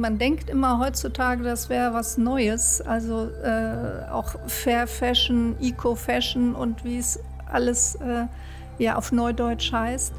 man denkt immer heutzutage, das wäre was Neues. Also äh, auch Fair Fashion, Eco-Fashion und wie es alles äh, ja, auf Neudeutsch heißt.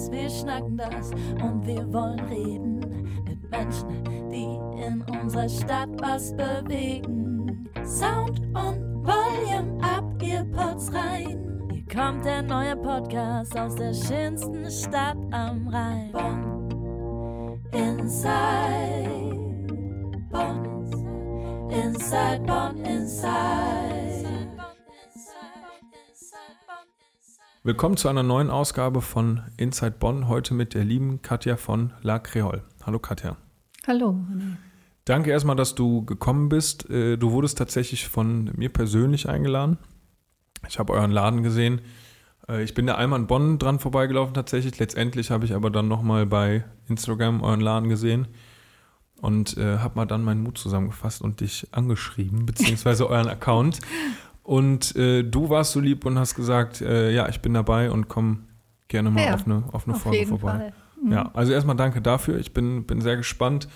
Das, wir schnacken das und wir wollen reden mit Menschen, die in unserer Stadt was bewegen. Sound und Volume ab, ihr Pods rein. Hier kommt der neue Podcast aus der schönsten Stadt am Rhein. Bonn, Inside, Bonn, Inside, Bonn, Inside. Willkommen zu einer neuen Ausgabe von Inside Bonn, heute mit der lieben Katja von La Creole. Hallo Katja. Hallo. Danke erstmal, dass du gekommen bist. Äh, Du wurdest tatsächlich von mir persönlich eingeladen. Ich habe euren Laden gesehen. Äh, Ich bin da einmal in Bonn dran vorbeigelaufen tatsächlich. Letztendlich habe ich aber dann nochmal bei Instagram euren Laden gesehen und äh, habe mal dann meinen Mut zusammengefasst und dich angeschrieben, beziehungsweise euren Account. Und äh, du warst so lieb und hast gesagt, äh, ja, ich bin dabei und komm gerne mal Ja, auf eine, auf eine Auf Folge jeden vorbei. Fall. Mhm. Ja, also erstmal danke dafür. Ich bin, bin sehr gespannt,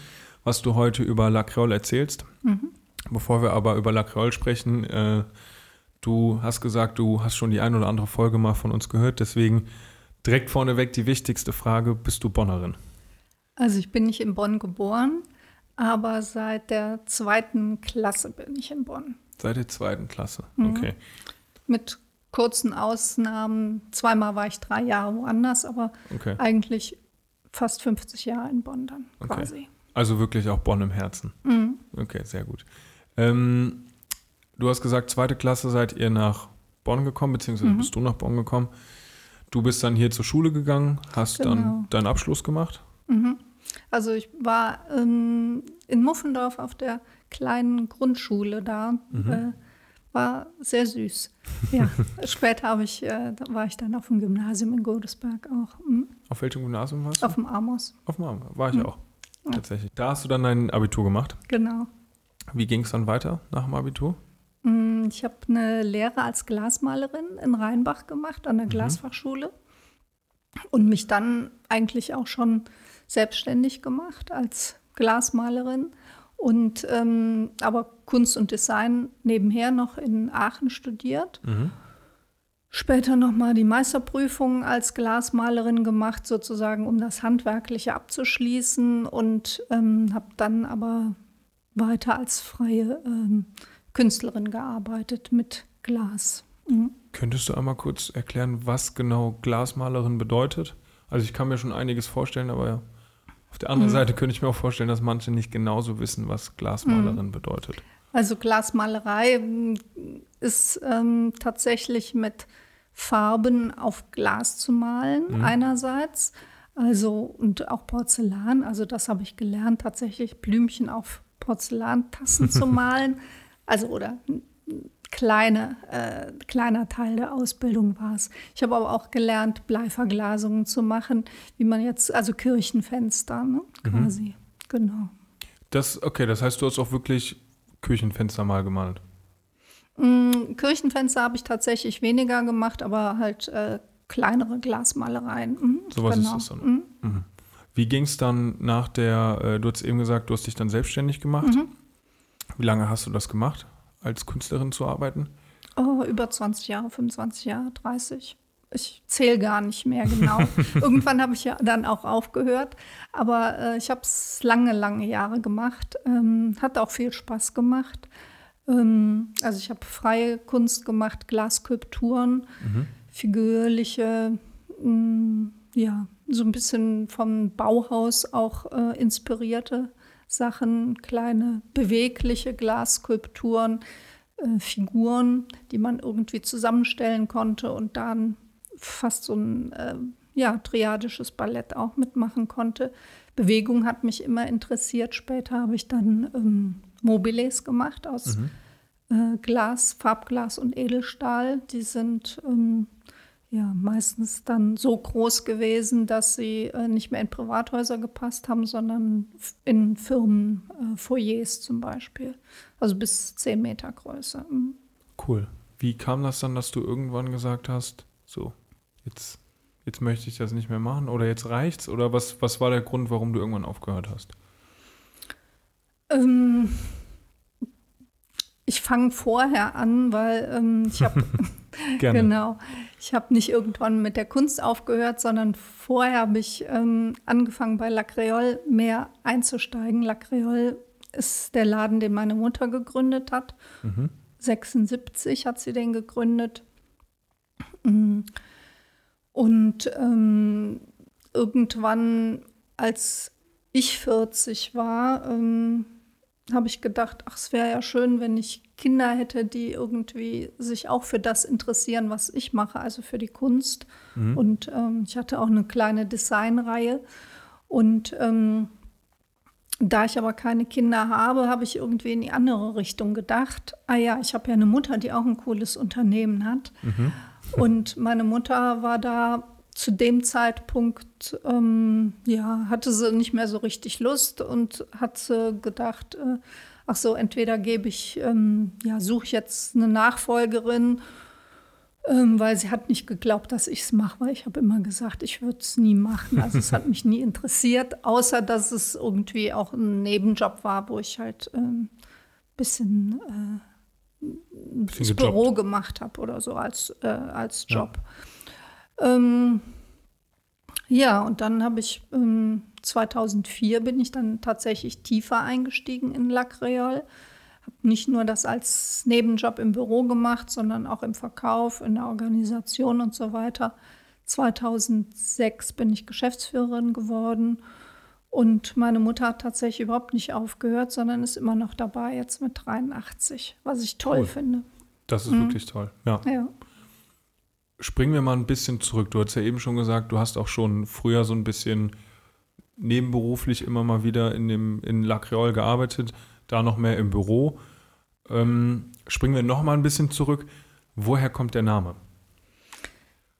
was du heute über La Creole erzählst. Mhm. Bevor wir aber über La Creole sprechen, äh, du hast gesagt, du hast schon die ein oder andere Folge mal von uns gehört. Deswegen direkt vorneweg die wichtigste Frage: Bist du Bonnerin? Also ich bin nicht in Bonn geboren, aber seit der zweiten Klasse bin ich in Bonn. Seit der zweiten Klasse. Mhm. Okay. Mit kurzen Ausnahmen. Zweimal war ich drei Jahre woanders, aber okay. eigentlich fast 50 Jahre in Bonn dann Okay. quasi. Also wirklich auch Bonn im Herzen. Mhm. Okay, sehr gut. Ähm, du hast gesagt, zweite Klasse seid ihr nach Bonn gekommen, beziehungsweise Mhm. bist du nach Bonn gekommen. Du bist dann hier zur Schule gegangen, hast Genau. dann deinen Abschluss gemacht. Mhm. Also ich war ähm, in Muffendorf auf der kleinen Grundschule da. Mhm. Äh, war sehr süß. Ja, später habe ich, äh, war ich dann auf dem Gymnasium in Godesberg auch. Mhm. Auf welchem Gymnasium warst du? Auf dem Amos, Auf dem Arm. War ich Mhm. auch. Ja. Tatsächlich. Da hast du dann dein Abitur gemacht. genau. Wie ging es dann weiter nach dem Abitur? Mm, Ich habe eine Lehre als Glasmalerin in Rheinbach gemacht, an der Mhm. Glasfachschule. Und mich dann eigentlich auch schon selbstständig gemacht als Glasmalerin. Und ähm, aber Kunst und Design nebenher noch in Aachen studiert. Mhm. Später nochmal die Meisterprüfung als Glasmalerin gemacht, sozusagen, um das Handwerkliche abzuschließen. Und ähm, habe dann aber weiter als freie ähm, Künstlerin gearbeitet mit Glas. Mhm. Könntest du einmal kurz erklären, was genau Glasmalerin bedeutet? Also ich kann mir schon einiges vorstellen, aber auf der anderen Mhm. Seite könnte ich mir auch vorstellen, dass manche nicht genauso wissen, was Glasmalerin bedeutet. Also Glasmalerei mm, ist ähm, tatsächlich mit Farben auf Glas zu malen Mhm. einerseits, also und auch Porzellan. Also das habe ich gelernt, tatsächlich Blümchen auf Porzellantassen zu malen. Also oder kleine, äh, kleiner Teil der Ausbildung war es. Ich habe aber auch gelernt, Bleiverglasungen zu machen, wie man jetzt, also Kirchenfenster ne, Mhm. quasi. Genau. Das, okay, das heißt, du hast auch wirklich Küchenfenster mal gemalt. Mm, Kirchenfenster habe ich tatsächlich weniger gemacht, aber halt äh, kleinere Glasmalereien. Mhm, Sowas ist das dann. Mhm. Mhm. Wie ging es dann nach der, äh, du hast eben gesagt, du hast dich dann selbstständig gemacht. Mhm. Wie lange hast du das gemacht, als Künstlerin zu arbeiten? Oh, über 20 Jahre, 25 Jahre, 30. Ich zähle gar nicht mehr genau. Irgendwann habe ich ja dann auch aufgehört, aber äh, ich habe es lange, lange Jahre gemacht. Ähm, hat auch viel Spaß gemacht. Ähm, also ich habe freie Kunst gemacht, Glasskulpturen, Mhm. figürliche, mh, ja, so ein bisschen vom Bauhaus auch äh, inspirierte Sachen, kleine bewegliche Glasskulpturen, äh, Figuren, die man irgendwie zusammenstellen konnte und dann fast so ein äh, ja, triadisches Ballett auch mitmachen konnte. Bewegung hat mich immer interessiert. Später habe ich dann ähm, Mobiles gemacht aus Mhm. äh, Glas, Farbglas und Edelstahl. Die sind ähm, ja meistens dann so groß gewesen, dass sie äh, nicht mehr in Privathäuser gepasst haben, sondern in Firmenfoyers zum Beispiel. Also bis 10 Meter Größe. Mhm. Cool. Wie kam das dann, dass du irgendwann gesagt hast, so, jetzt, jetzt möchte ich das nicht mehr machen oder jetzt reicht's? Oder was, was war der Grund, warum du irgendwann aufgehört hast? Ähm, ich fange vorher an, weil ähm, ich habe. Genau. Ich habe nicht irgendwann mit der Kunst aufgehört, sondern vorher habe ich ähm, angefangen bei La Creole mehr einzusteigen. La Creole ist der Laden, den meine Mutter gegründet hat. Mhm. 76 hat sie den gegründet. Mm. Und ähm, irgendwann, als ich 40 war, ähm, habe ich gedacht, ach, es wäre ja schön, wenn ich Kinder hätte, die irgendwie sich auch für das interessieren, was ich mache, also für die Kunst. Mhm. Und ähm, ich hatte auch eine kleine Designreihe. Und ähm, da ich aber keine Kinder habe, habe ich irgendwie in die andere Richtung gedacht. Ah ja, ich habe ja eine Mutter, die auch ein cooles Unternehmen hat. Mhm. Und meine Mutter war da zu dem Zeitpunkt, ähm, ja, hatte sie nicht mehr so richtig Lust und hat sie gedacht, äh, ach so, entweder gebe ich, ähm, ja, suche ich jetzt eine Nachfolgerin, ähm, weil sie hat nicht geglaubt, dass ich es mache, weil ich habe immer gesagt, ich würde es nie machen. Also es hat mich nie interessiert, außer dass es irgendwie auch ein Nebenjob war, wo ich halt ein bisschen äh, das. Büro gemacht habe oder so als, äh, als Job. Ähm, ja, und dann habe ich ähm, 2004 bin ich dann tatsächlich tiefer eingestiegen in La Creole. Habe nicht nur das als Nebenjob im Büro gemacht, sondern auch im Verkauf, in der Organisation und so weiter. 2006 bin ich Geschäftsführerin geworden und meine Mutter hat tatsächlich überhaupt nicht aufgehört, sondern ist immer noch dabei, jetzt mit 83, was ich toll Cool. finde. Das ist Mhm. wirklich toll. Ja. Ja. Springen wir mal ein bisschen zurück. Du hast ja eben schon gesagt, du hast auch schon früher so ein bisschen nebenberuflich immer mal wieder in, dem, in La Creole gearbeitet, da noch mehr im Büro. Ähm, springen wir noch mal ein bisschen zurück. Woher kommt der Name?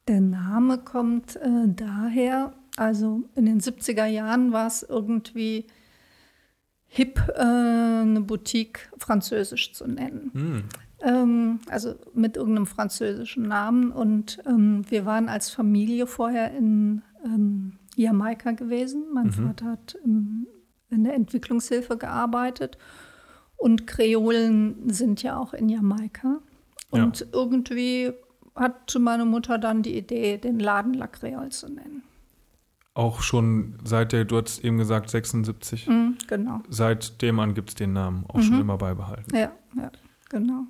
Der Name kommt äh, daher, also in den 70er Jahren war es irgendwie hip, äh, eine Boutique französisch zu nennen. Hm. Ähm, also mit irgendeinem französischen Namen. Und ähm, wir waren als Familie vorher in ähm, Jamaika gewesen. Mein Vater hat im, in der Entwicklungshilfe gearbeitet. Und Kreolen sind ja auch in Jamaika. Ja. Und irgendwie hatte meine Mutter dann die Idee, den Laden La Creole zu nennen. Auch schon seit der, du hast eben gesagt, 76. Mhm, genau. Seitdem an gibt es den Namen auch schon immer beibehalten. Ja, ja, genau.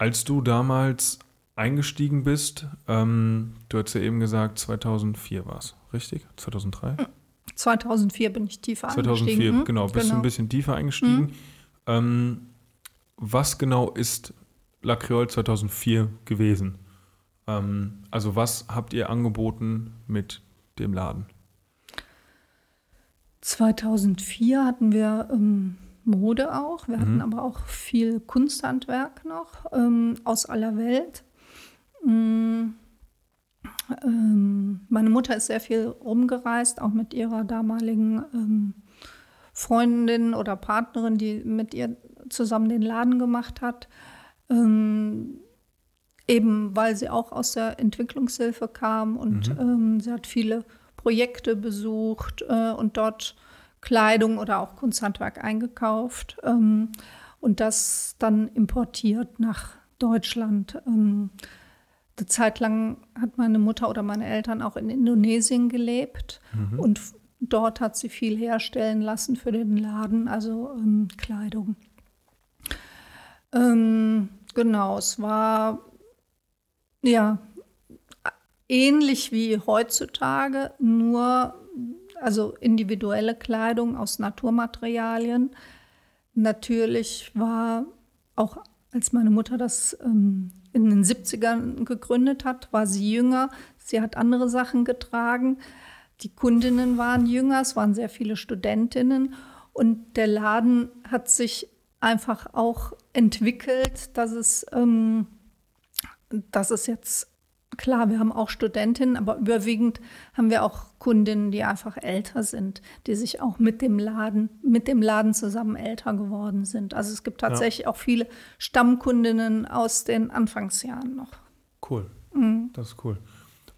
Als du damals eingestiegen bist, ähm, du hast ja eben gesagt, 2004 war es, richtig? 2003? 2004 bin ich tiefer 2004, eingestiegen. Mhm, genau, bist du ein bisschen tiefer eingestiegen. Ähm, was genau ist La Creole 2004 gewesen? Ähm, also was habt ihr angeboten mit dem Laden? 2004 hatten wir ähm, Mode auch. Wir hatten Mhm. aber auch viel Kunsthandwerk noch ähm, aus aller Welt. Mm, ähm, meine Mutter ist sehr viel rumgereist, auch mit ihrer damaligen ähm, Freundin oder Partnerin, die mit ihr zusammen den Laden gemacht hat. Ähm, eben weil sie auch aus der Entwicklungshilfe kam und ähm, sie hat viele Projekte besucht äh, und dort Kleidung oder auch Kunsthandwerk eingekauft ähm, und das dann importiert nach Deutschland. Ähm, eine Zeit lang hat meine Mutter oder meine Eltern auch in Indonesien gelebt und f- dort hat sie viel herstellen lassen für den Laden, also ähm, Kleidung. Ähm, genau, es war ja ähnlich wie heutzutage, nur also individuelle Kleidung aus Naturmaterialien. Natürlich war auch, als meine Mutter das ähm, in den 70ern gegründet hat, war sie jünger. Sie hat andere Sachen getragen. Die Kundinnen waren jünger, es waren sehr viele Studentinnen und der Laden hat sich einfach auch entwickelt, dass es, ähm, dass es jetzt klar, wir haben auch Studentinnen, aber überwiegend haben wir auch Kundinnen, die einfach älter sind, die sich auch mit dem Laden, mit dem Laden zusammen älter geworden sind. Also es gibt tatsächlich auch viele Stammkundinnen aus den Anfangsjahren noch. Cool. Mhm. Das ist cool.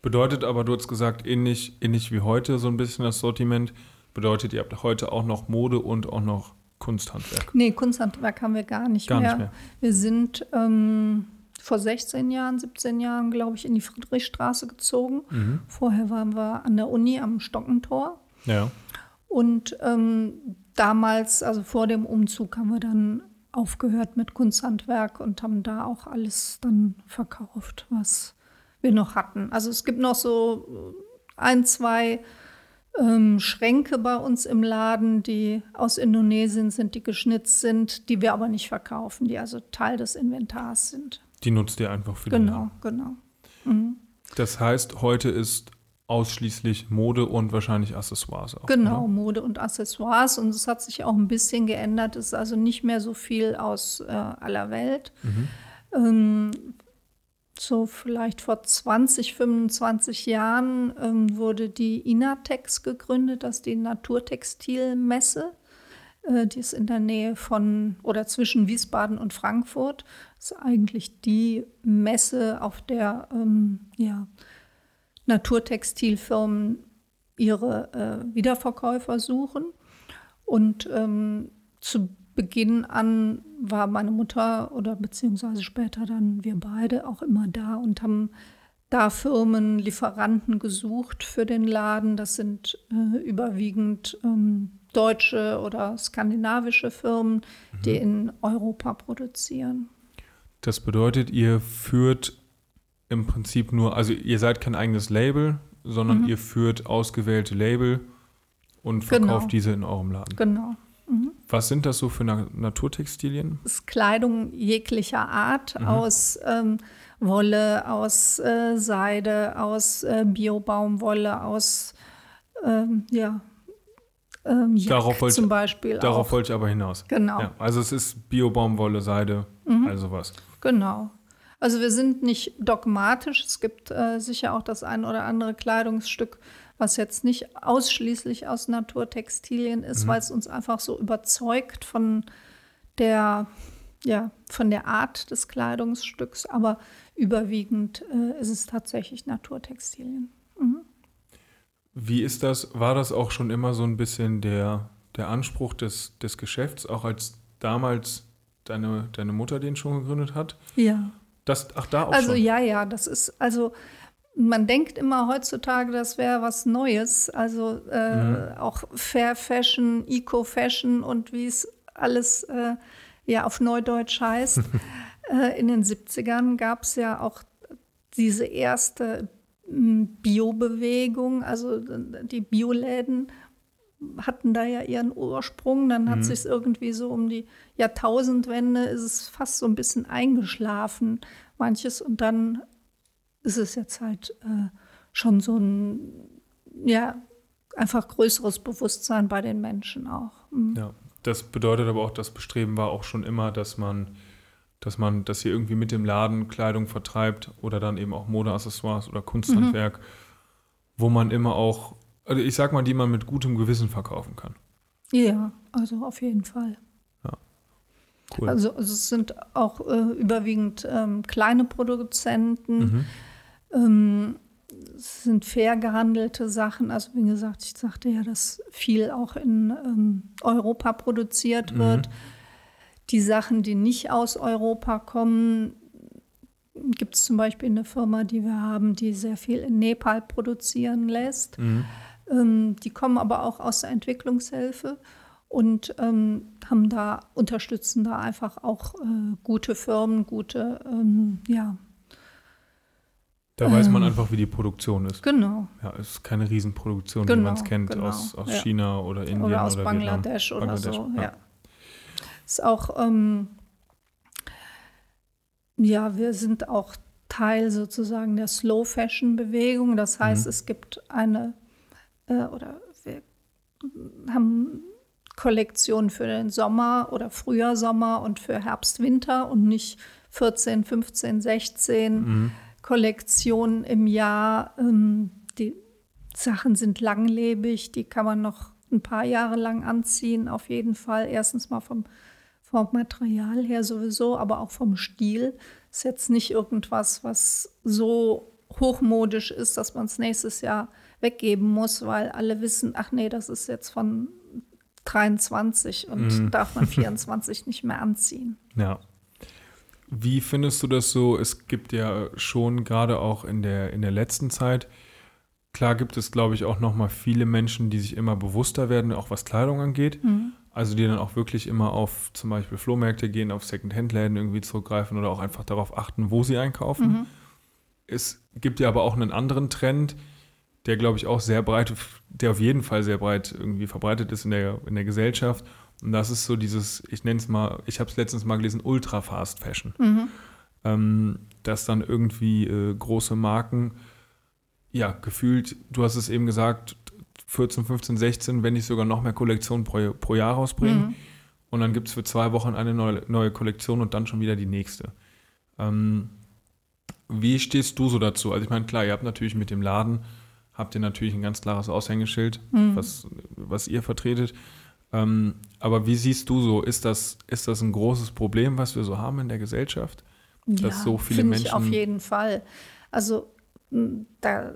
Bedeutet aber, du hast gesagt, ähnlich, ähnlich wie heute so ein bisschen das Sortiment. Bedeutet, ihr habt heute auch noch Mode und auch noch Kunsthandwerk. Nee, Kunsthandwerk haben wir gar nicht, Gar mehr. nicht mehr. Wir sind ähm, vor 16 Jahren, 17 Jahren, glaube ich, in die Friedrichstraße gezogen. Mhm. Vorher waren wir an der Uni am Stockentor. Ja. Und ähm, damals, also vor dem Umzug, haben wir dann aufgehört mit Kunsthandwerk und haben da auch alles dann verkauft, was wir noch hatten. Also es gibt noch so ein, zwei ähm, Schränke bei uns im Laden, die aus Indonesien sind, die geschnitzt sind, die wir aber nicht verkaufen, die also Teil des Inventars sind. Die nutzt ihr einfach für den Genau, genau. Mhm. Das heißt, heute ist ausschließlich Mode und wahrscheinlich Accessoires auch. Genau, Oder? Mode und Accessoires. Und es hat sich auch ein bisschen geändert. Es ist also nicht mehr so viel aus äh, aller Welt. Mhm. Ähm, so vielleicht vor 20, 25 Jahren ähm, wurde die Inatex gegründet, das ist die Naturtextilmesse. Äh, die ist in der Nähe von oder zwischen Wiesbaden und Frankfurt. Das ist eigentlich die Messe, auf der ähm, ja, Naturtextilfirmen ihre äh, Wiederverkäufer suchen. Und ähm, zu Beginn an war meine Mutter oder beziehungsweise später dann wir beide auch immer da und haben da Firmen, Lieferanten gesucht für den Laden. Das sind äh, überwiegend ähm, deutsche oder skandinavische Firmen, die in Europa produzieren. Das bedeutet, ihr führt im Prinzip nur, also ihr seid kein eigenes Label, sondern Mhm. ihr führt ausgewählte Label und verkauft Genau. diese in eurem Laden. Genau. Was sind das so für Na Naturtextilien? Es ist Kleidung jeglicher Art Mhm. aus ähm, Wolle, aus äh, Seide, aus äh, Biobaumwolle, aus ähm, ja, ähm, Jack Darauf wollte- zum Beispiel. Darauf auch. wollte ich aber hinaus. Genau. Ja, also es ist Biobaumwolle, Seide, Mhm. also was. Genau. Also wir sind nicht dogmatisch. Es gibt äh, sicher auch das ein oder andere Kleidungsstück, was jetzt nicht ausschließlich aus Naturtextilien ist, weil es uns einfach so überzeugt von der, ja, von der Art des Kleidungsstücks. Aber überwiegend äh, ist es tatsächlich Naturtextilien. Wie ist das? War das auch schon immer so ein bisschen der, der Anspruch des, des Geschäfts, auch als damals deine, deine Mutter den schon gegründet hat? Ja. Das, ach, da auch Also schon. ja, ja, das ist, also man denkt immer heutzutage, das wäre was Neues. Also äh, auch Fair Fashion, Eco-Fashion und wie es alles äh, ja auf Neudeutsch heißt. äh, in den 70ern gab es ja auch diese erste Bio-Bewegung, also äh, die Bioläden hatten da ja ihren Ursprung. Dann hat sich irgendwie so um die Jahrtausendwende ist es fast so ein bisschen eingeschlafen, manches. Und dann ist es jetzt halt äh, schon so ein, ja, einfach größeres Bewusstsein bei den Menschen auch. Mhm. Ja, das bedeutet aber auch, das Bestreben war auch schon immer, dass man, dass man, dass ihr irgendwie mit dem Laden Kleidung vertreibt oder dann eben auch Modeaccessoires oder Kunsthandwerk, wo man immer auch, also ich sag mal, die man mit gutem Gewissen verkaufen kann. Ja, also auf jeden Fall. Cool. Also, also es sind auch äh, überwiegend ähm, kleine Produzenten. mhm. Ähm, es sind fair gehandelte Sachen. Also wie gesagt, ich sagte ja, dass viel auch in ähm, Europa produziert Mhm. Die Sachen, die nicht aus Europa kommen, gibt es zum Beispiel eine Firma, die wir haben, die sehr viel in Nepal produzieren lässt. Mhm. Ähm, die kommen aber auch aus der Entwicklungshilfe und ähm, haben da, unterstützen da einfach auch äh, gute Firmen, gute, ähm, ja, Da weiß man Ähm. einfach, wie die Produktion ist. genau. Ja, es ist keine Riesenproduktion, wie Genau, man es kennt genau, aus, aus ja. China oder Indien oder aus Vietnam. Bangladesch oder Bangladesch, so. ja. Ja. Ist auch, ähm, ja, wir sind auch Teil sozusagen der Slow Fashion Bewegung. Das heißt, Mhm. es gibt eine äh, oder wir haben Kollektionen für den Sommer oder Frühjahr Sommer und für Herbst Winter und nicht 14, 15, 16 Mhm. Kollektionen im Jahr. Ähm, die Sachen sind langlebig, die kann man noch ein paar Jahre lang anziehen, auf jeden Fall. Erstens mal vom, vom Material her sowieso, aber auch vom Stil. Ist jetzt nicht irgendwas, was so hochmodisch ist, dass man es nächstes Jahr weggeben muss, weil alle wissen, ach nee, das ist jetzt von 23 und Mhm. darf man 24 nicht mehr anziehen. Ja. Wie findest du das so? Es gibt ja schon gerade auch in der, in der letzten Zeit, klar gibt es, glaube ich, auch noch mal viele Menschen, die sich immer bewusster werden, auch was Kleidung angeht. Also die dann auch wirklich immer auf zum Beispiel Flohmärkte gehen, auf Secondhand-Läden irgendwie zurückgreifen oder auch einfach darauf achten, wo sie einkaufen. Es gibt ja aber auch einen anderen Trend, der, glaube ich, auch sehr breit, der auf jeden Fall sehr breit irgendwie verbreitet ist in der, in der Gesellschaft. Und das ist so dieses, ich nenne es mal, ich habe es letztens mal gelesen, Ultra-Fast Fashion. Ähm, dass dann irgendwie äh, große Marken, ja, gefühlt, du hast es eben gesagt, 14, 15, 16, wenn nicht sogar noch mehr Kollektionen pro, pro Jahr rausbringen. Und dann gibt es für zwei Wochen eine neue, neue Kollektion und dann schon wieder die nächste. Ähm, wie stehst du so dazu? Also ich meine, klar, ihr habt natürlich mit dem Laden, habt ihr natürlich ein ganz klares Aushängeschild, was, was ihr vertretet. Ähm, aber wie siehst du so, ist das, ist das ein großes Problem, was wir so haben in der Gesellschaft? Dass so viele finde ich auf Menschen- jeden Fall. Also da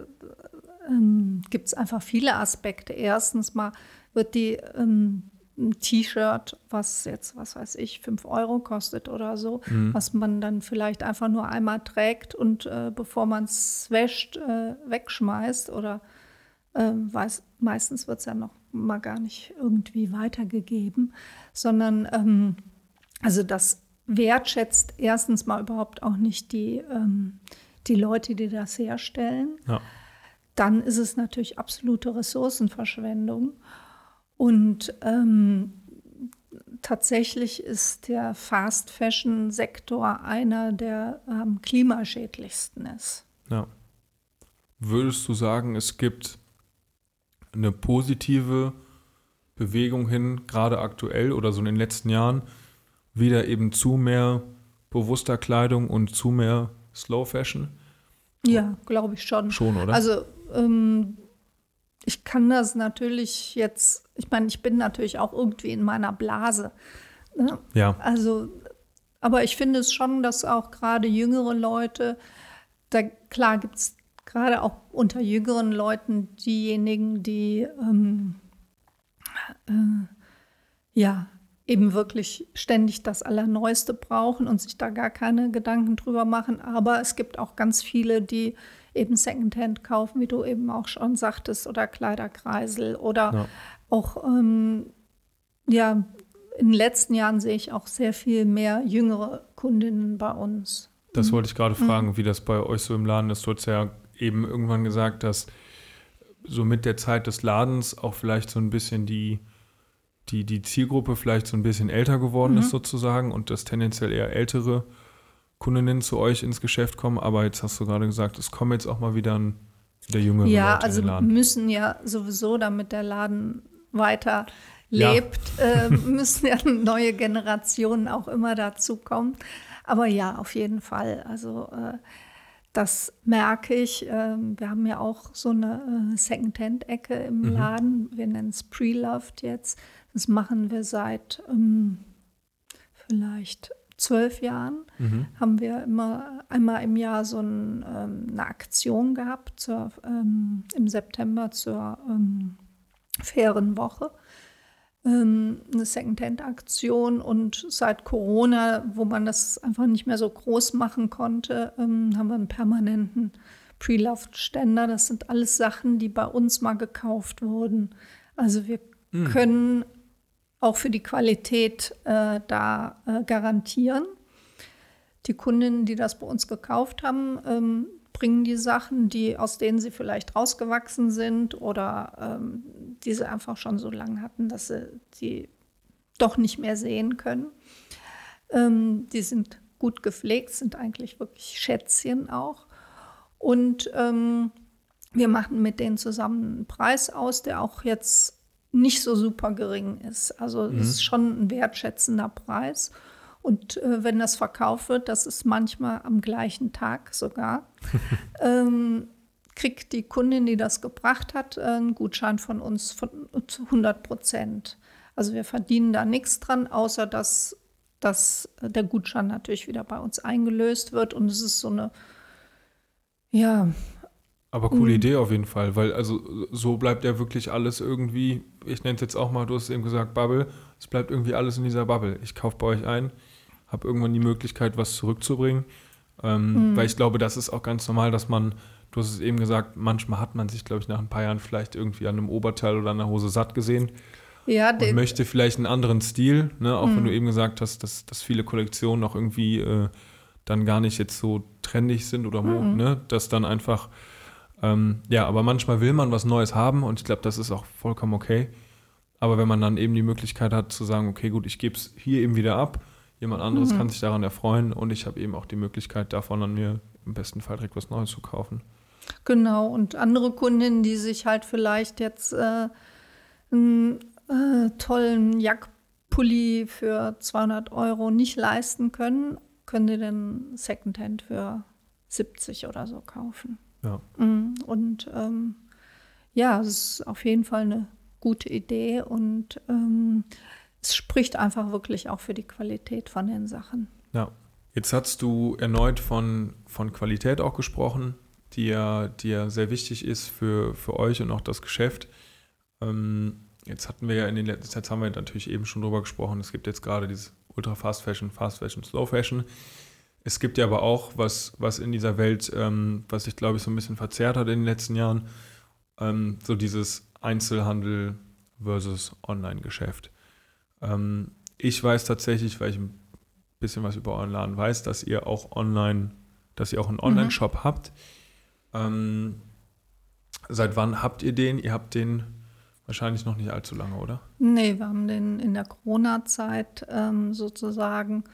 ähm, gibt es einfach viele Aspekte. Erstens mal wird die ähm, ein T-Shirt, was jetzt, was weiß ich, 5 Euro kostet oder so, Mhm. was man dann vielleicht einfach nur einmal trägt und äh, bevor man es wäscht, äh, wegschmeißt oder ähm, weiß, meistens wird es ja noch mal gar nicht irgendwie weitergegeben, sondern ähm, also das wertschätzt erstens mal überhaupt auch nicht die, ähm, die Leute, die das herstellen. Ja. Dann ist es natürlich absolute Ressourcenverschwendung. Und ähm, tatsächlich ist der Fast Fashion Sektor einer der am klimaschädlichsten ist. Ja. Würdest du sagen, es gibt eine positive Bewegung hin, gerade aktuell oder so in den letzten Jahren, wieder eben zu mehr bewusster Kleidung und zu mehr Slow Fashion? Ja, glaube ich schon. Schon, oder? Also ähm, ich kann das natürlich jetzt, ich meine, ich bin natürlich auch irgendwie in meiner Blase. Ne? ja. Also, aber ich finde es schon, dass auch gerade jüngere Leute, da klar gibt es gerade auch unter jüngeren Leuten diejenigen, die ähm, äh, ja eben wirklich ständig das Allerneueste brauchen und sich da gar keine Gedanken drüber machen. Aber es gibt auch ganz viele, die eben Secondhand kaufen, wie du eben auch schon sagtest, oder Kleiderkreisel oder Ja. auch ähm, ja, in den letzten Jahren sehe ich auch sehr viel mehr jüngere Kundinnen bei uns. Das wollte ich gerade fragen, wie das bei euch so im Laden ist. Du hast ja eben irgendwann gesagt, dass so mit der Zeit des Ladens auch vielleicht so ein bisschen die, die, die Zielgruppe vielleicht so ein bisschen älter geworden ist sozusagen und dass tendenziell eher ältere Kundinnen zu euch ins Geschäft kommen. Aber jetzt hast du gerade gesagt, es kommen jetzt auch mal wieder, ein, wieder jüngere Ja, Leute also in den Laden. müssen ja sowieso, damit der Laden weiter Ja. lebt, äh, müssen ja neue Generationen auch immer dazukommen. Aber ja, auf jeden Fall. Also äh, das merke ich. Ähm, wir haben ja auch so eine äh, Secondhand-Ecke im Mhm. Laden. Wir nennen es Pre-Loved jetzt. Das machen wir seit ähm, vielleicht zwölf Jahren. Mhm. Haben wir immer einmal im Jahr so ein, ähm, eine Aktion gehabt zur, ähm, im September zur ähm, fairen Woche. Ähm, eine Secondhand-Aktion und seit Corona, wo man das einfach nicht mehr so groß machen konnte, ähm, haben wir einen permanenten Pre-Loved-Ständer. Das sind alles Sachen, die bei uns mal gekauft wurden. Also wir können auch für die Qualität äh, da äh, garantieren. Die Kundinnen, die das bei uns gekauft haben, ähm, bringen die Sachen, die, aus denen sie vielleicht rausgewachsen sind oder ähm, die sie einfach schon so lange hatten, dass sie die doch nicht mehr sehen können. Ähm, die sind gut gepflegt, sind eigentlich wirklich Schätzchen auch. Und ähm, wir machen mit denen zusammen einen Preis aus, der auch jetzt nicht so super gering ist. Also es ist schon ein wertschätzender Preis. Und äh, wenn das verkauft wird, das ist manchmal am gleichen Tag sogar, ähm, kriegt die Kundin, die das gebracht hat, einen Gutschein von uns von 100 Prozent. Also wir verdienen da nichts dran, außer dass, dass der Gutschein natürlich wieder bei uns eingelöst wird. Und es ist so eine, ja, Aber coole Mhm. Idee auf jeden Fall, weil also so bleibt ja wirklich alles irgendwie, ich nenne es jetzt auch mal, du hast eben gesagt, Bubble, es bleibt irgendwie alles in dieser Bubble. Ich kaufe bei euch ein, habe irgendwann die Möglichkeit, was zurückzubringen, ähm, Mhm. weil ich glaube, das ist auch ganz normal, dass man, du hast es eben gesagt, manchmal hat man sich, glaube ich, nach ein paar Jahren vielleicht irgendwie an einem Oberteil oder an einer Hose satt gesehen ja, und möchte vielleicht einen anderen Stil, ne? auch wenn Mhm. du eben gesagt hast, dass, dass viele Kollektionen auch irgendwie äh, dann gar nicht jetzt so trendig sind oder Mhm. ne? dass dann einfach, ähm, ja, aber manchmal will man was Neues haben und ich glaube, das ist auch vollkommen okay. Aber wenn man dann eben die Möglichkeit hat zu sagen, okay, gut, ich gebe es hier eben wieder ab, jemand anderes Mhm. kann sich daran erfreuen und ich habe eben auch die Möglichkeit davon an mir im besten Fall direkt was Neues zu kaufen. Genau, und andere Kundinnen, die sich halt vielleicht jetzt äh, einen äh, tollen Jackpulli für 200 Euro nicht leisten können, können die den Secondhand für 70 oder so kaufen. Ja. Mm, Und ähm, ja, es ist auf jeden Fall eine gute Idee und ähm, es spricht einfach wirklich auch für die Qualität von den Sachen. Ja. Jetzt hast du erneut von, von Qualität auch gesprochen, die ja, die ja sehr wichtig ist für, für euch und auch das Geschäft. Ähm, jetzt hatten wir ja in den letzten, jetzt haben wir natürlich eben schon drüber gesprochen, es gibt jetzt gerade dieses Ultra Fast Fashion, Fast Fashion, Slow Fashion. Es gibt ja aber auch was, was in dieser Welt, ähm, was sich, glaube ich, so ein bisschen verzerrt hat in den letzten Jahren, ähm, so dieses Einzelhandel versus Online-Geschäft. Ähm, ich weiß tatsächlich, weil ich ein bisschen was über euren Laden weiß, dass ihr auch online, dass ihr auch einen Online-Shop habt. Ähm, seit wann habt ihr den? Ihr habt den wahrscheinlich noch nicht allzu lange, oder? Nee, wir haben den in der Corona-Zeit ähm, sozusagen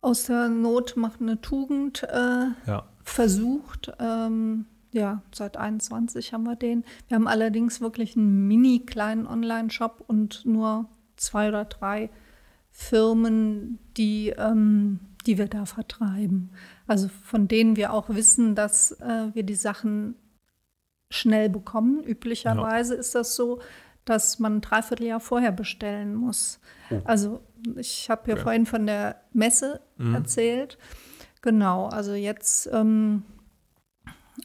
aus der Not macht eine Tugend äh, Ja. versucht. Ähm, ja, seit 21 haben wir den. Wir haben allerdings wirklich einen mini kleinen Online-Shop und nur zwei oder drei Firmen, die, ähm, die wir da vertreiben. Also von denen wir auch wissen, dass äh, wir die Sachen schnell bekommen. Üblicherweise ist das so, dass man ein Dreivierteljahr vorher bestellen muss. Oh. Also ich habe ja Okay. vorhin von der Messe Mhm. erzählt. Genau, also jetzt, ähm,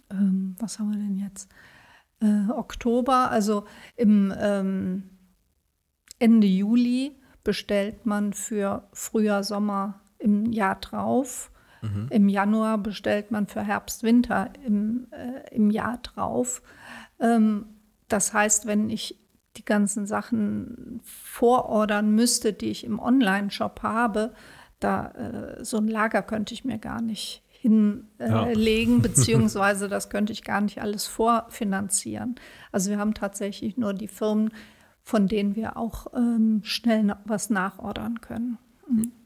ähm, was haben wir denn jetzt? Äh, Oktober, also im ähm, Ende Juli bestellt man für Frühjahr, Sommer im Jahr drauf. Mhm. Im Januar bestellt man für Herbst, Winter im, äh, im Jahr drauf. Ähm, das heißt, wenn ich die ganzen Sachen vorordern müsste, die ich im Online-Shop habe, da äh, so ein Lager könnte ich mir gar nicht hinlegen, Ja. äh, legen, beziehungsweise das könnte ich gar nicht alles vorfinanzieren. Also wir haben tatsächlich nur die Firmen, von denen wir auch ähm, schnell was nachordern können.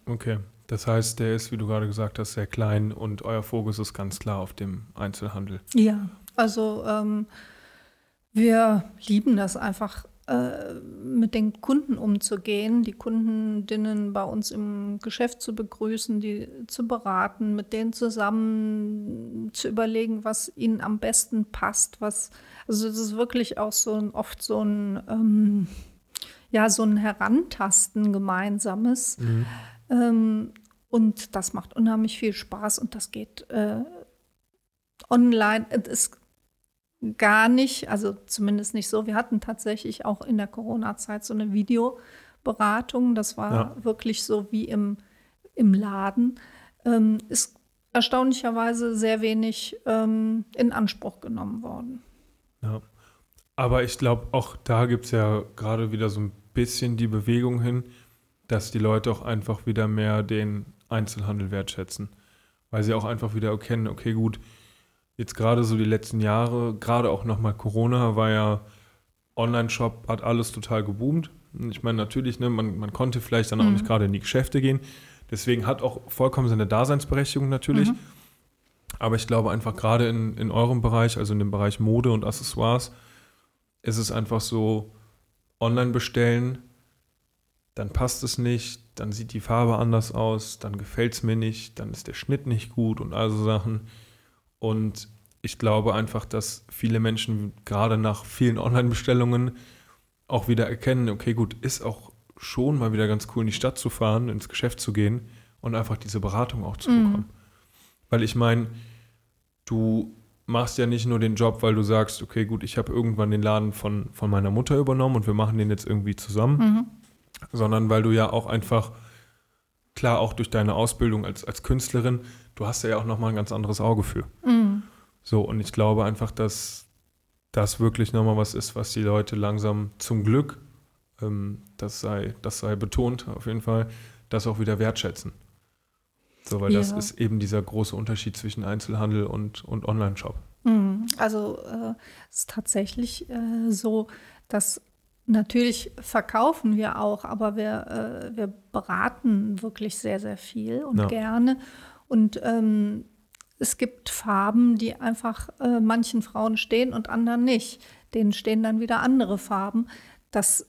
Okay. Das heißt, der ist, wie du gerade gesagt hast, sehr klein und euer Fokus ist ganz klar auf dem Einzelhandel. Ja, also ähm, wir lieben das einfach, äh, mit den Kunden umzugehen, die Kundinnen bei uns im Geschäft zu begrüßen, die zu beraten, mit denen zusammen zu überlegen, was ihnen am besten passt, was, also es ist wirklich auch so ein, oft so ein, ähm, ja, so ein Herantasten gemeinsames. Ähm, und das macht unheimlich viel Spaß und das geht äh, online. Es gar nicht, also zumindest nicht so. Wir hatten tatsächlich auch in der Corona-Zeit so eine Videoberatung. Das war Ja. wirklich so wie im, im Laden. Ähm, ist erstaunlicherweise sehr wenig ähm, in Anspruch genommen worden. Ja. Aber ich glaube, auch da gibt es ja gerade wieder so ein bisschen die Bewegung hin, dass die Leute auch einfach wieder mehr den Einzelhandel wertschätzen. Weil sie auch einfach wieder erkennen, okay, gut, jetzt gerade so die letzten Jahre, gerade auch nochmal Corona, war ja Online-Shop, hat alles total geboomt. Ich meine, natürlich, ne, man, man konnte vielleicht dann auch Mhm. nicht gerade in die Geschäfte gehen. Deswegen hat auch vollkommen seine Daseinsberechtigung natürlich. Mhm. Aber ich glaube einfach gerade in, in eurem Bereich, also in dem Bereich Mode und Accessoires, ist es einfach so, online bestellen dann passt es nicht, dann sieht die Farbe anders aus, dann gefällt es mir nicht, dann ist der Schnitt nicht gut und all so Sachen. Und ich glaube einfach, dass viele Menschen gerade nach vielen Online-Bestellungen auch wieder erkennen, okay, gut, ist auch schon mal wieder ganz cool, in die Stadt zu fahren, ins Geschäft zu gehen und einfach diese Beratung auch zu Mhm. bekommen. Weil ich meine, du machst ja nicht nur den Job, weil du sagst, okay, gut, ich habe irgendwann den Laden von, von meiner Mutter übernommen und wir machen den jetzt irgendwie zusammen, Mhm. sondern weil du ja auch einfach, klar, auch durch deine Ausbildung als, als Künstlerin, du hast ja auch nochmal ein ganz anderes Auge für. Mhm. So, und ich glaube einfach, dass das wirklich nochmal was ist, was die Leute langsam zum Glück, ähm, das, sei, das sei betont auf jeden Fall, das auch wieder wertschätzen. So, weil das Ja. ist eben dieser große Unterschied zwischen Einzelhandel und, und Online-Shop. Mhm. Also äh, es ist tatsächlich äh, so, dass natürlich verkaufen wir auch, aber wir, äh, wir beraten wirklich sehr, sehr viel und Ja. gerne. Und ähm, es gibt Farben, die einfach äh, manchen Frauen stehen und anderen nicht. Denen stehen dann wieder andere Farben. Das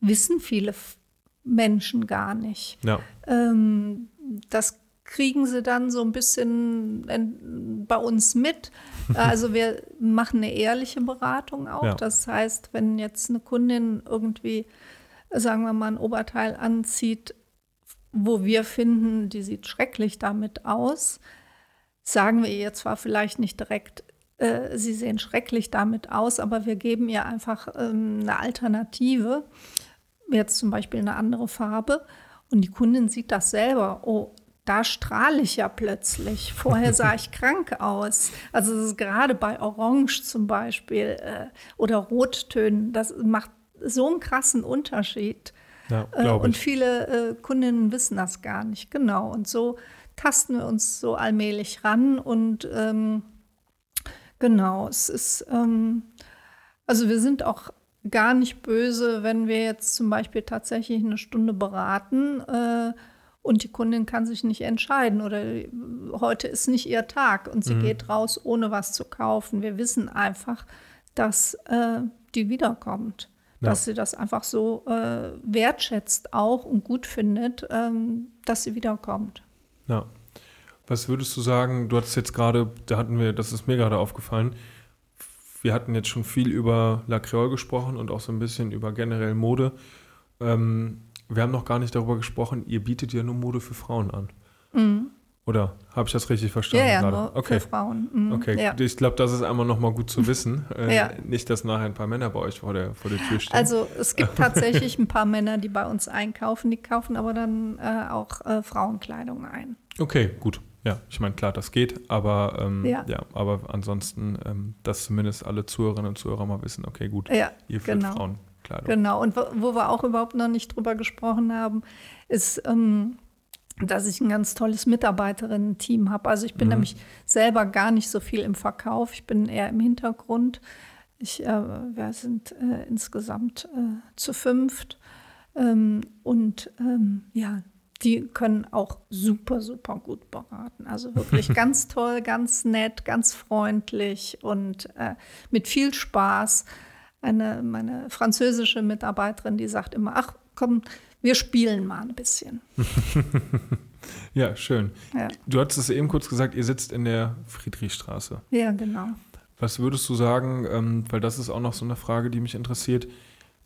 wissen viele F Menschen gar nicht. Ja, Ähm, das kriegen sie dann so ein bisschen en- bei uns mit. Also wir machen eine ehrliche Beratung auch. Ja. Das heißt, wenn jetzt eine Kundin irgendwie, sagen wir mal, ein Oberteil anzieht, wo wir finden, die sieht schrecklich damit aus, sagen wir ihr zwar vielleicht nicht direkt, äh, sie sehen schrecklich damit aus, aber wir geben ihr einfach ähm, eine Alternative, jetzt zum Beispiel eine andere Farbe. Und die Kundin sieht das selber. Oh, da strahle ich ja plötzlich. Vorher sah ich krank aus. Also es ist gerade bei Orange zum Beispiel äh, oder Rottönen, das macht so einen krassen Unterschied. Ja Äh, und viele äh, Kundinnen wissen das gar nicht. Genau. Und so tasten wir uns so allmählich ran. Und ähm, genau, es ist, ähm, also wir sind auch gar nicht böse, wenn wir jetzt zum Beispiel tatsächlich eine Stunde beraten äh, und die Kundin kann sich nicht entscheiden oder äh, heute ist nicht ihr Tag und Mhm. sie geht raus, ohne was zu kaufen. Wir wissen einfach, dass äh, die wiederkommt. Ja. Dass sie das einfach so äh, wertschätzt auch und gut findet, ähm, dass sie wiederkommt. Ja. Was würdest du sagen, du hattest jetzt gerade, da hatten wir, das ist mir gerade aufgefallen, wir hatten jetzt schon viel über La Creole gesprochen und auch so ein bisschen über generell Mode. Ähm, wir haben noch gar nicht darüber gesprochen, ihr bietet ja nur Mode für Frauen an. Oder habe ich das richtig Ja, verstanden ja, gerade? nur okay. für Frauen. Mhm. Okay, Ja. ich glaube, das ist einmal nochmal gut zu wissen. Äh, Ja. Nicht, dass nachher ein paar Männer bei euch vor der, vor der Tür stehen. Also es gibt tatsächlich ein paar Männer, die bei uns einkaufen, die kaufen aber dann äh, auch äh, Frauenkleidung ein. Okay, gut. Ja, ich meine, klar, das geht, aber ähm, ja. Ja. aber ansonsten, ähm, dass zumindest alle Zuhörerinnen und Zuhörer mal wissen, okay, gut, Ja, ihr führt genau. Frauenkleidung. Genau, und wo, wo wir auch überhaupt noch nicht drüber gesprochen haben, ist, ähm, dass ich ein ganz tolles Mitarbeiterinnen-Team habe. Also ich bin Mhm. nämlich selber gar nicht so viel im Verkauf, ich bin eher im Hintergrund. Ich, äh, wir sind äh, insgesamt äh, zu fünft. Ähm, und ähm, ja, die können auch super, super gut beraten. Also wirklich ganz toll, ganz nett, ganz freundlich und äh, mit viel Spaß. Eine, meine französische Mitarbeiterin, die sagt immer, ach komm, wir spielen mal ein bisschen. Ja, schön. Ja, Du hattest es eben kurz gesagt, ihr sitzt in der Friedrichstraße. ja genau. Was würdest du sagen, ähm, weil das ist auch noch so eine Frage, die mich interessiert,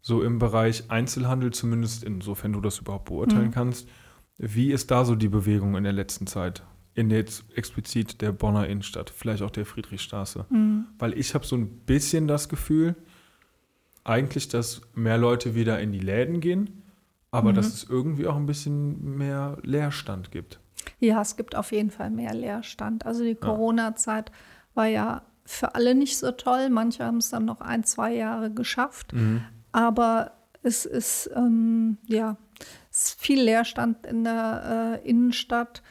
so im Bereich Einzelhandel, zumindest insofern du das überhaupt beurteilen Mhm. kannst, wie ist da so die Bewegung in der letzten Zeit? In der jetzt explizit der Bonner Innenstadt, vielleicht auch der Friedrichstraße. Mhm. Weil ich habe so ein bisschen das Gefühl, eigentlich, dass mehr Leute wieder in die Läden gehen, aber Mhm. dass es irgendwie auch ein bisschen mehr Leerstand gibt. Ja, es gibt auf jeden Fall mehr Leerstand. Also die Corona-Zeit war ja für alle nicht so toll. Manche haben es dann noch ein, zwei Jahre geschafft. Aber es ist, ähm, ja, es ist viel Leerstand in der äh, Innenstadt.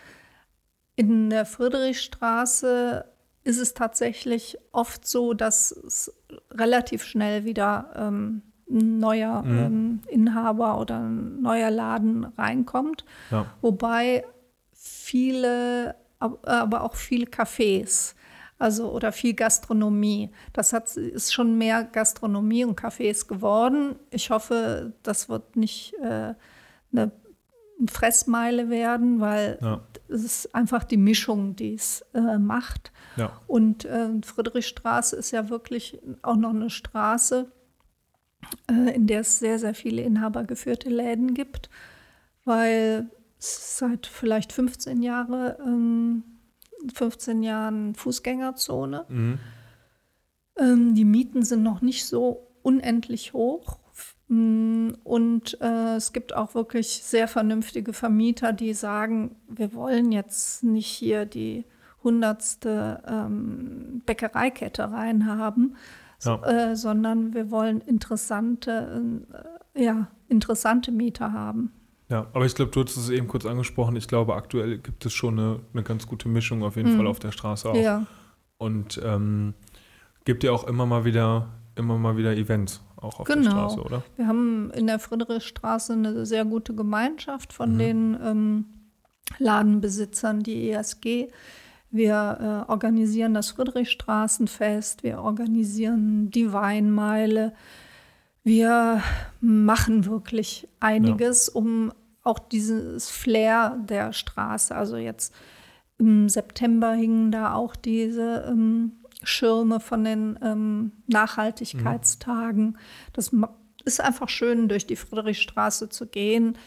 In der Friedrichstraße ist es tatsächlich oft so, dass es relativ schnell wieder ähm, ein neuer Mhm. ähm, Inhaber oder ein neuer Laden reinkommt. Ja. Wobei viele, ab- aber auch viele Cafés, also oder viel Gastronomie. Das hat, ist schon mehr Gastronomie und Cafés geworden. Ich hoffe, das wird nicht äh, eine Fressmeile werden, weil Ja. es ist einfach die Mischung, die es äh, macht. Ja. Und äh, Friedrichstraße ist ja wirklich auch noch eine Straße, äh, in der es sehr, sehr viele inhabergeführte Läden gibt, weil es seit vielleicht 15 Jahre, ähm, 15 Jahren Fußgängerzone. Mhm. Ähm, die Mieten sind noch nicht so unendlich hoch. Mm, Und äh, es gibt auch wirklich sehr vernünftige Vermieter, die sagen, wir wollen jetzt nicht hier die hundertste ähm, Bäckereikette reinhaben, Ja. äh, sondern wir wollen interessante, äh, ja, interessante Mieter haben. Ja, aber ich glaube, du hast es eben kurz angesprochen. Ich glaube, aktuell gibt es schon eine, eine ganz gute Mischung auf jeden Mhm. Fall auf der Straße auch. Ja, Und ähm, gibt ja auch immer mal wieder, immer mal wieder Events auch auf der Genau. Straße, oder? Wir haben in der Friedrichstraße eine sehr gute Gemeinschaft von Mhm. den ähm, Ladenbesitzern, die ESG. Wir äh, organisieren das Friedrichstraßenfest, wir organisieren die Weinmeile. Wir machen wirklich einiges, um auch dieses Flair der Straße, also jetzt im September hingen da auch diese ähm, Schirme von den ähm, Nachhaltigkeitstagen. Das ma- ist einfach schön, durch die Friedrichstraße zu gehen,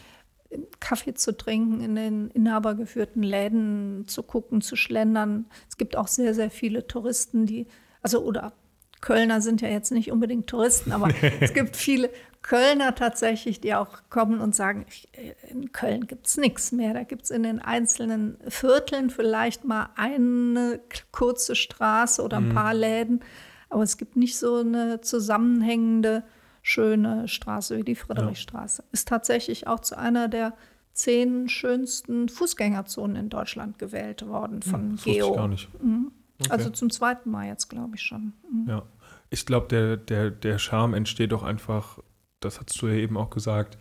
Kaffee zu trinken, in den inhabergeführten Läden zu gucken, zu schlendern. Es gibt auch sehr, sehr viele Touristen, die, also oder Kölner sind ja jetzt nicht unbedingt Touristen, aber es gibt viele Kölner tatsächlich, die auch kommen und sagen, äh, in Köln gibt es nichts mehr. Da gibt es in den einzelnen Vierteln vielleicht mal eine kurze Straße oder ein paar Läden, aber es gibt nicht so eine zusammenhängende, schöne Straße wie die Friedrichstraße. Ist tatsächlich auch zu einer der zehn schönsten Fußgängerzonen in Deutschland gewählt worden von Das wusste ich Geo. gar nicht. Also zum zweiten Mal jetzt, glaube ich schon. Mhm. Ja. Ich glaube, der, der, der Charme entsteht doch einfach, das hast du ja eben auch gesagt,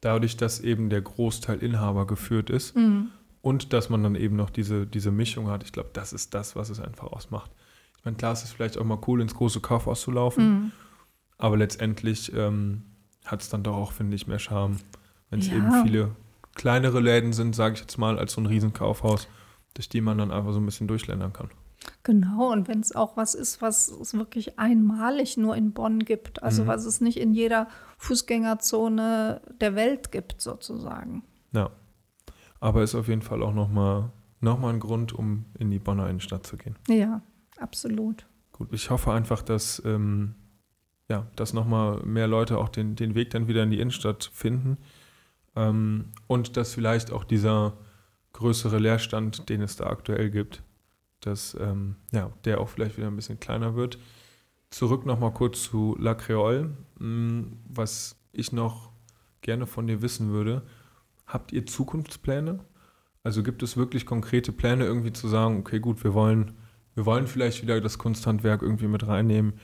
dadurch, dass eben der Großteil Inhaber geführt ist Mhm. und dass man dann eben noch diese, diese Mischung hat. Ich glaube, das ist das, was es einfach ausmacht. Ich meine, klar, es ist vielleicht auch mal cool, ins große Kaufhaus zu laufen, Mhm. aber letztendlich ähm, hat es dann doch auch, finde ich, mehr Charme, wenn es Ja. eben viele kleinere Läden sind, sage ich jetzt mal, als so ein Riesenkaufhaus, durch die man dann einfach so ein bisschen durchländern kann. Genau, und wenn es auch was ist, was es wirklich einmalig nur in Bonn gibt, also Mhm. was es nicht in jeder Fußgängerzone der Welt gibt, sozusagen. Ja. Aber ist auf jeden Fall auch nochmal noch mal ein Grund, um in die Bonner Innenstadt zu gehen. Ja, absolut. Gut, ich hoffe einfach, dass, ähm, ja, dass nochmal mehr Leute auch den, den Weg dann wieder in die Innenstadt finden. Ähm, und dass vielleicht auch dieser größere Leerstand, den es da aktuell gibt, dass ähm, ja, der auch vielleicht wieder ein bisschen kleiner wird. Zurück nochmal kurz zu La Creole. Mm, Was ich noch gerne von dir wissen würde, habt ihr Zukunftspläne? Also gibt es wirklich konkrete Pläne, irgendwie zu sagen, okay, gut, wir wollen, wir wollen vielleicht wieder das Kunsthandwerk irgendwie mit reinnehmen?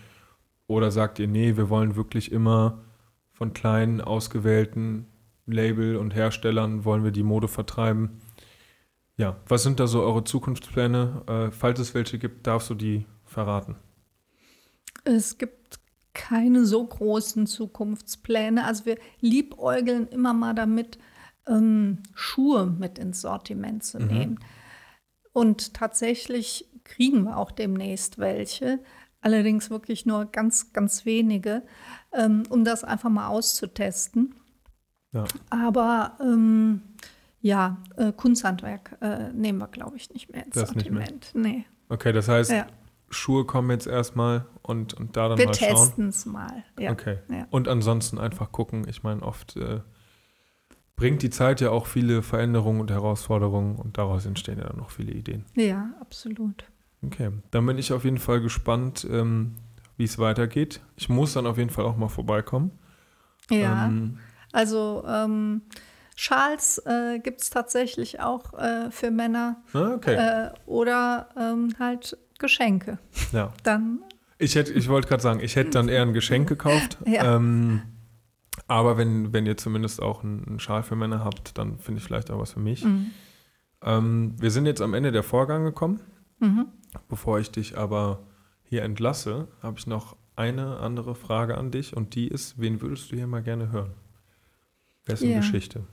Oder sagt ihr, nee, wir wollen wirklich immer von kleinen, ausgewählten Label und Herstellern wollen wir die Mode vertreiben? Ja, was sind da so eure Zukunftspläne? Äh, falls es welche gibt, darfst du die verraten. Es gibt keine so großen Zukunftspläne. Also wir liebäugeln immer mal damit, ähm, Schuhe mit ins Sortiment zu nehmen. Und tatsächlich kriegen wir auch demnächst welche, allerdings wirklich nur ganz, ganz wenige, ähm, um das einfach mal auszutesten. Ja. Aber ähm, ja, äh, Kunsthandwerk äh, nehmen wir, glaube ich, nicht mehr ins Das. Sortiment. Nee. Okay, das heißt, Ja. Schuhe kommen jetzt erstmal und, und da dann Wir mal schauen. testen es mal. Ja. Okay. Ja. Und ansonsten einfach gucken. Ich meine, oft äh, bringt die Zeit ja auch viele Veränderungen und Herausforderungen und daraus entstehen ja dann noch viele Ideen. ja, absolut. Okay, dann bin ich auf jeden Fall gespannt, ähm, wie es weitergeht. Ich muss dann auf jeden Fall auch mal vorbeikommen. Ja, Ähm, also ähm, Schals äh, gibt es tatsächlich auch äh, für Männer ah, okay, äh, oder ähm, halt Geschenke. ja. Dann, Ich, hätte, ich wollte gerade sagen, ich hätte dann eher ein Geschenk gekauft. Ja. Ähm, aber wenn, wenn ihr zumindest auch einen, Schal für Männer habt, dann finde ich vielleicht auch was für mich. Mhm. Ähm, wir sind jetzt am Ende der Vorgang gekommen. Mhm. Bevor ich dich aber hier entlasse, habe ich noch eine andere Frage an dich und die ist, wen würdest du hier mal gerne hören? Wessen Ja. Geschichte?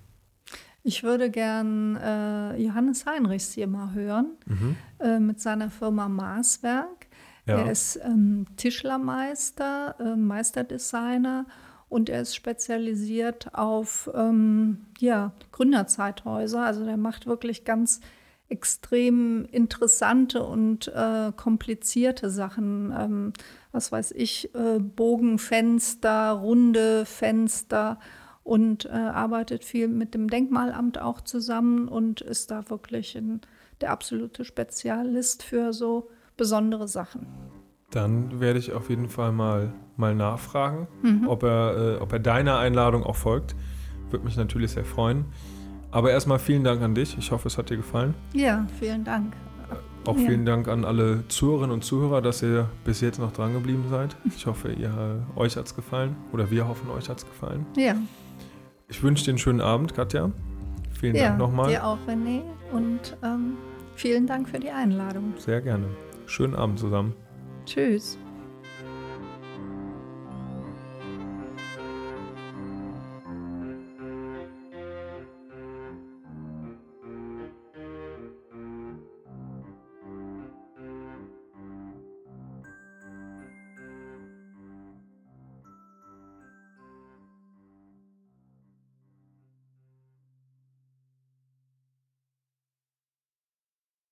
Ich würde gern äh, Johannes Heinrichs hier mal hören Mhm. äh, mit seiner Firma Maßwerk. Ja. Er ist ähm, Tischlermeister, äh, Meisterdesigner und er ist spezialisiert auf ähm, ja, Gründerzeithäuser. Also der macht wirklich ganz extrem interessante und äh, komplizierte Sachen. Ähm, was weiß ich, äh, Bogenfenster, runde Fenster und äh, arbeitet viel mit dem Denkmalamt auch zusammen und ist da wirklich ein, der absolute Spezialist für so besondere Sachen. Dann werde ich auf jeden Fall mal, mal nachfragen, Mhm. ob, er, äh, ob er deiner Einladung auch folgt. Würde mich natürlich sehr freuen. Aber erstmal vielen Dank an dich. Ich hoffe, es hat dir gefallen. Ja, vielen Dank. Auch Ja. vielen Dank an alle Zuhörerinnen und Zuhörer, dass ihr bis jetzt noch dran geblieben seid. Ich hoffe, ihr, euch hat es gefallen. Oder wir hoffen, euch hat es gefallen. Ja, Ich wünsche dir einen schönen Abend, Katja. Vielen ja Dank nochmal. dir auch, René. Und ähm, vielen Dank für die Einladung. Sehr gerne. Schönen Abend zusammen. Tschüss.